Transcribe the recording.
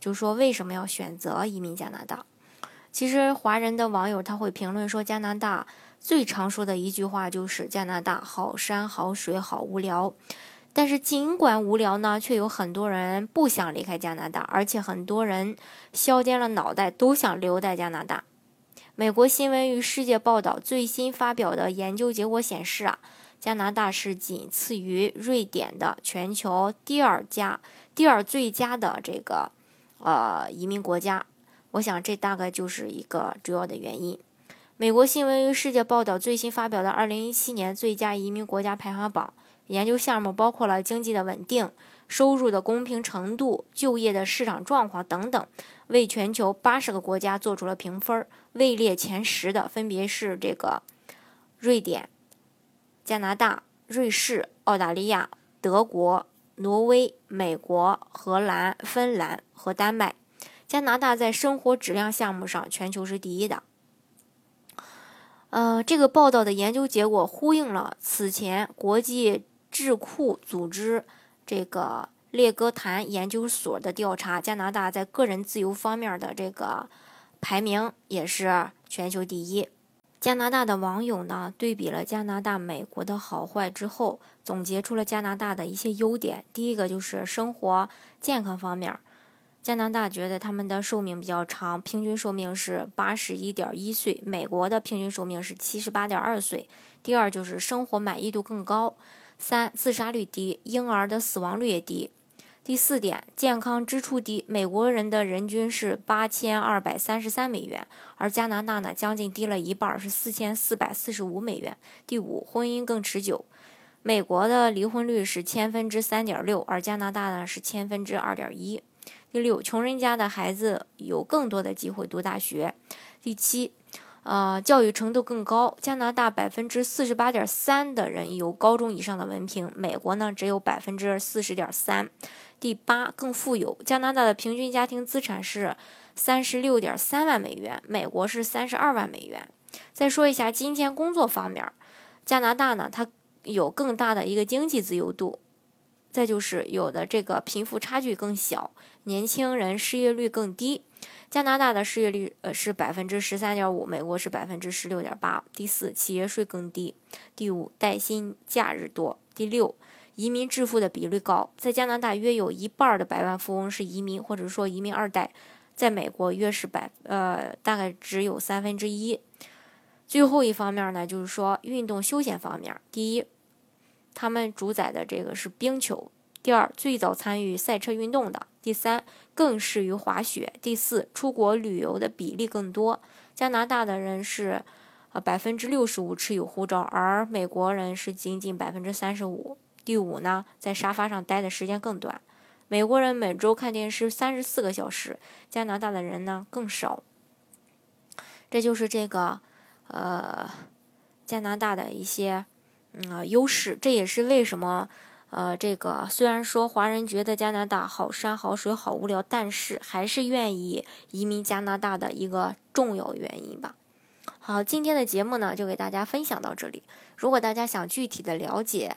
就说为什么要选择移民加拿大？其实华人的网友他会评论说，加拿大最常说的一句话就是加拿大好山好水好无聊。但是尽管无聊呢，却有很多人不想离开加拿大，而且很多人削尖了脑袋都想留在加拿大。美国新闻与世界报道最新发表的研究结果显示啊，加拿大是仅次于瑞典的全球第二家、第二最佳的这个。呃，移民国家，我想这大概就是一个主要的原因。美国新闻与世界报道最新发表的2017年最佳移民国家排行榜，研究项目包括了经济的稳定、收入的公平程度、就业的市场状况等等，为全球80个国家做出了评分，位列前十的分别是这个瑞典、加拿大、瑞士、澳大利亚、德国。挪威、美国、荷兰、芬兰和丹麦，加拿大在生活质量项目上全球是第一的。呃，这个报道的研究结果呼应了此前国际智库组织这个列哥谭研究所的调查，加拿大在个人自由方面的这个排名也是全球第一。加拿大的网友呢，对比了加拿大、美国的好坏之后，总结出了加拿大的一些优点。第一个就是生活健康方面，加拿大觉得他们的寿命比较长，平均寿命是八十一点一岁，美国的平均寿命是七十八点二岁。第二就是生活满意度更高，三自杀率低，婴儿的死亡率也低。第四点，健康支出低，美国人的人均是八千二百三十三美元，而加拿大呢，将近低了一半，是四千四百四十五美元。第五，婚姻更持久，美国的离婚率是千分之三点六，而加拿大呢是千分之二点一。第六，穷人家的孩子有更多的机会读大学。第七。呃，教育程度更高。加拿大百分之四十八点三的人有高中以上的文凭，美国呢只有百分之四十点三。第八，更富有。加拿大的平均家庭资产是三十六点三万美元，美国是三十二万美元。再说一下今天工作方面，加拿大呢它有更大的一个经济自由度，再就是有的这个贫富差距更小，年轻人失业率更低。加拿大的失业率呃是百分之十三点五，美国是百分之十六点八。第四，企业税更低。第五，带薪假日多。第六，移民致富的比率高。在加拿大，约有一半的百万富翁是移民，或者说移民二代。在美国，约是百呃大概只有三分之一。最后一方面呢，就是说运动休闲方面，第一，他们主宰的这个是冰球。第二，最早参与赛车运动的；第三，更适于滑雪；第四，出国旅游的比例更多。加拿大的人是，呃，百分之六十五持有护照，而美国人是仅仅百分之三十五。第五呢，在沙发上待的时间更短，美国人每周看电视三十四个小时，加拿大的人呢更少。这就是这个，呃，加拿大的一些，嗯，优势。这也是为什么。呃，这个虽然说华人觉得加拿大好山好水好无聊，但是还是愿意移民加拿大的一个重要原因吧。好，今天的节目呢就给大家分享到这里。如果大家想具体的了解